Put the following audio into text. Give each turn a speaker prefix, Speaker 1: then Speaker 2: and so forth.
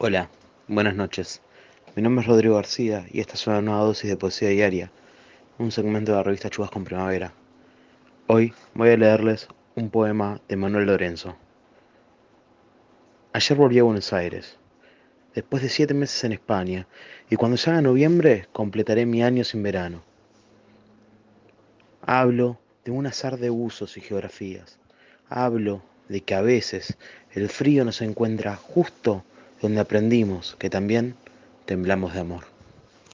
Speaker 1: Hola, buenas noches. Mi nombre es Rodrigo García y esta es una nueva dosis de poesía diaria, un segmento de la revista Chubas con Primavera. Hoy voy a leerles un poema de Manuel Lorenzo. Ayer volví a Buenos Aires, después de siete meses en España, y cuando salga noviembre completaré mi año sin verano. Hablo de un azar de usos y geografías. Hablo de que a veces el frío nos encuentra justo donde aprendimos que también temblamos de amor.